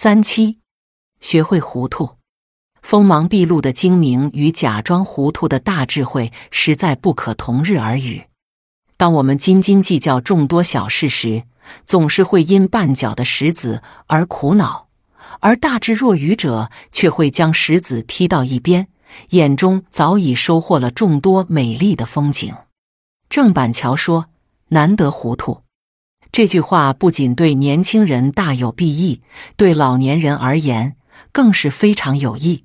三七，学会糊涂，锋芒毕露的精明与假装糊涂的大智慧，实在不可同日而语。当我们斤斤计较众多小事时，总是会因绊脚的石子而苦恼；而大智若愚者却会将石子踢到一边，眼中早已收获了众多美丽的风景。郑板桥说：“难得糊涂。”这句话不仅对年轻人大有裨益，对老年人而言更是非常有益。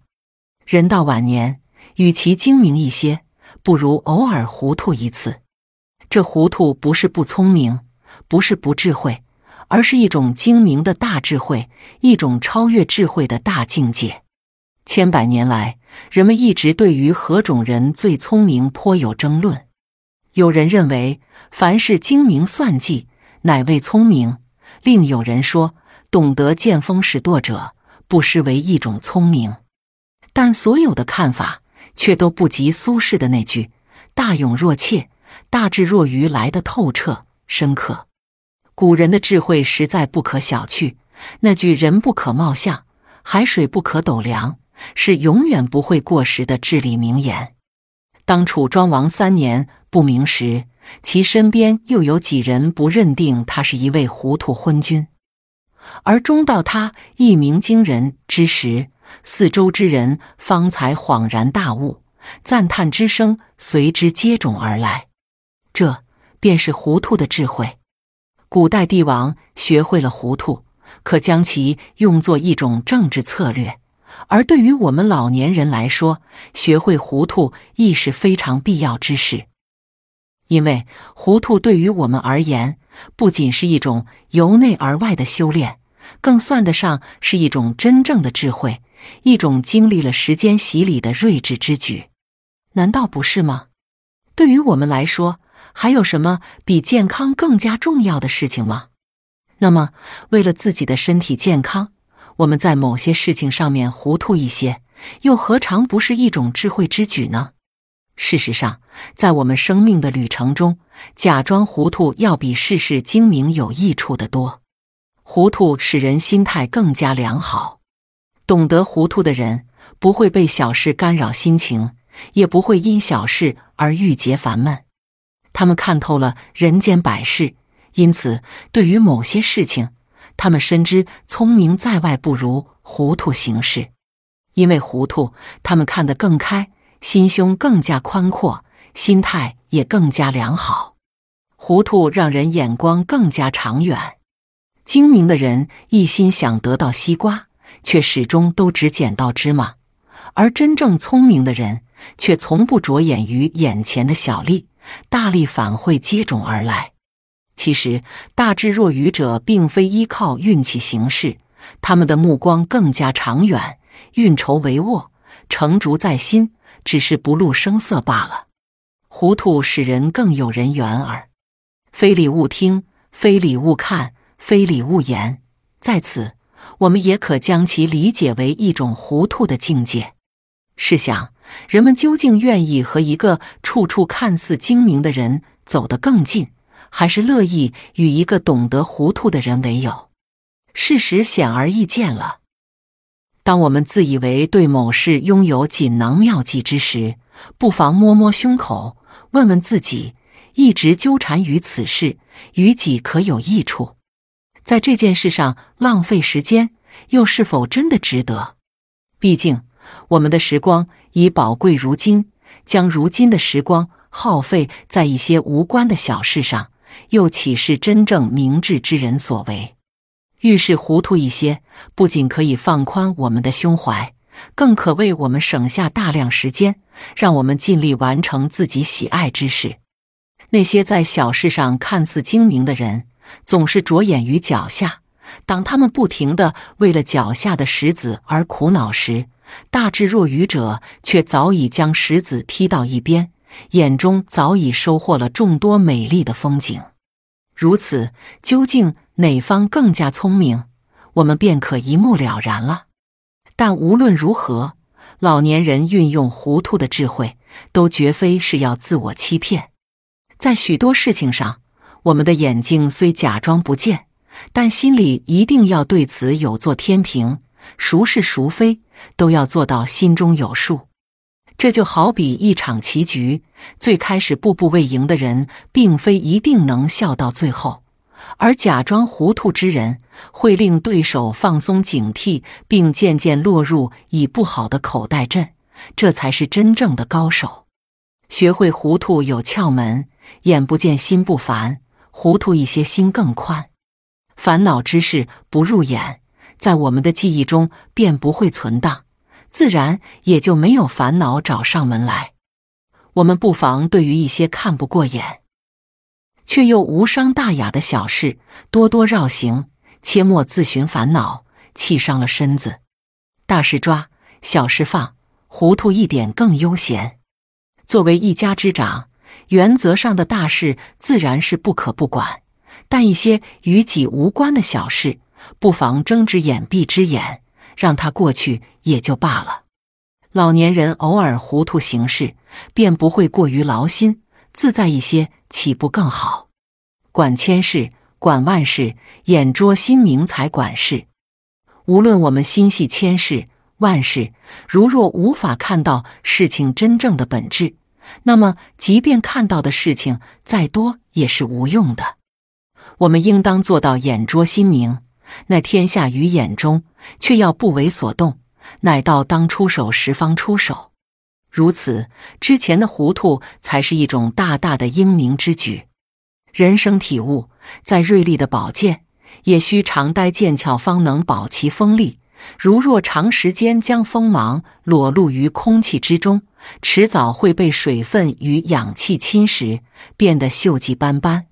人到晚年，与其精明一些，不如偶尔糊涂一次。这糊涂不是不聪明，不是不智慧，而是一种精明的大智慧，一种超越智慧的大境界。千百年来，人们一直对于何种人最聪明颇有争论。有人认为，凡是精明算计。乃为聪明。另有人说，懂得见风使舵者，不失为一种聪明。但所有的看法，却都不及苏轼的那句“大勇若怯，大智若愚”来的透彻深刻。古人的智慧实在不可小觑。那句“人不可貌相，海水不可斗量”，是永远不会过时的至理名言。当楚庄王三年不明时。其身边又有几人不认定他是一位糊涂昏君？而终到他一鸣惊人之时，四周之人方才恍然大悟，赞叹之声随之接踵而来。这便是糊涂的智慧。古代帝王学会了糊涂，可将其用作一种政治策略；而对于我们老年人来说，学会糊涂亦是非常必要之事。因为糊涂对于我们而言，不仅是一种由内而外的修炼，更算得上是一种真正的智慧，一种经历了时间洗礼的睿智之举，难道不是吗？对于我们来说，还有什么比健康更加重要的事情吗？那么，为了自己的身体健康，我们在某些事情上面糊涂一些，又何尝不是一种智慧之举呢？事实上，在我们生命的旅程中，假装糊涂要比事事精明有益处的多。糊涂使人心态更加良好。懂得糊涂的人，不会被小事干扰心情，也不会因小事而郁结烦闷。他们看透了人间百事，因此对于某些事情，他们深知聪明在外不如糊涂行事。因为糊涂，他们看得更开。心胸更加宽阔，心态也更加良好。糊涂让人眼光更加长远。精明的人一心想得到西瓜，却始终都只捡到芝麻；而真正聪明的人却从不着眼于眼前的小利，大利反会接踵而来。其实，大智若愚者并非依靠运气行事，他们的目光更加长远，运筹帷幄，成竹在心。只是不露声色罢了。糊涂使人更有人缘耳。非礼勿听，非礼勿看，非礼勿言。在此，我们也可将其理解为一种糊涂的境界。试想，人们究竟愿意和一个处处看似精明的人走得更近，还是乐意与一个懂得糊涂的人为友？事实显而易见了。当我们自以为对某事拥有锦囊妙计之时，不妨摸摸胸口，问问自己：一直纠缠于此事，与己可有益处？在这件事上浪费时间，又是否真的值得？毕竟，我们的时光已宝贵如金，将如今的时光耗费在一些无关的小事上，又岂是真正明智之人所为？遇事糊涂一些，不仅可以放宽我们的胸怀，更可为我们省下大量时间，让我们尽力完成自己喜爱之事。那些在小事上看似精明的人，总是着眼于脚下。当他们不停的为了脚下的石子而苦恼时，大智若愚者却早已将石子踢到一边，眼中早已收获了众多美丽的风景。如此，究竟？哪方更加聪明，我们便可一目了然了。但无论如何，老年人运用糊涂的智慧，都绝非是要自我欺骗。在许多事情上，我们的眼睛虽假装不见，但心里一定要对此有座天平，孰是孰非，都要做到心中有数。这就好比一场棋局，最开始步步为营的人，并非一定能笑到最后，而假装糊涂之人，会令对手放松警惕，并渐渐落入已不好的口袋阵。这才是真正的高手。学会糊涂有窍门，眼不见心不烦，糊涂一些心更宽。烦恼之事不入眼，在我们的记忆中便不会存档。自然也就没有烦恼找上门来。我们不妨对于一些看不过眼，却又无伤大雅的小事，多多绕行，切莫自寻烦恼，气伤了身子。大事抓，小事放，糊涂一点更悠闲。作为一家之长，原则上的大事自然是不可不管，但一些与己无关的小事，不妨睁只眼闭只眼。让他过去也就罢了。老年人偶尔糊涂行事，便不会过于劳心，自在一些，岂不更好？管千事，管万事，眼拙心明才管事。无论我们心系千事万事，如若无法看到事情真正的本质，那么即便看到的事情再多，也是无用的。我们应当做到眼拙心明。那天下于眼中，却要不为所动，乃到当出手时方出手。如此之前的糊涂，才是一种大大的英明之举。人生体悟，再锐利的宝剑，也需常待剑鞘，方能保其锋利。如若长时间将锋芒裸露于空气之中，迟早会被水分与氧气侵蚀，变得锈迹斑斑。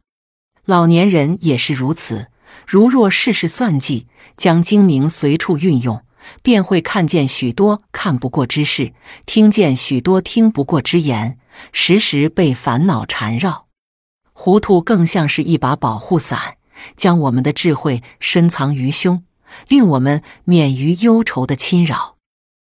老年人也是如此。如若事事算计，将精明随处运用，便会看见许多看不过之事，听见许多听不过之言，时时被烦恼缠绕。糊涂更像是一把保护伞，将我们的智慧深藏于胸，令我们免于忧愁的侵扰。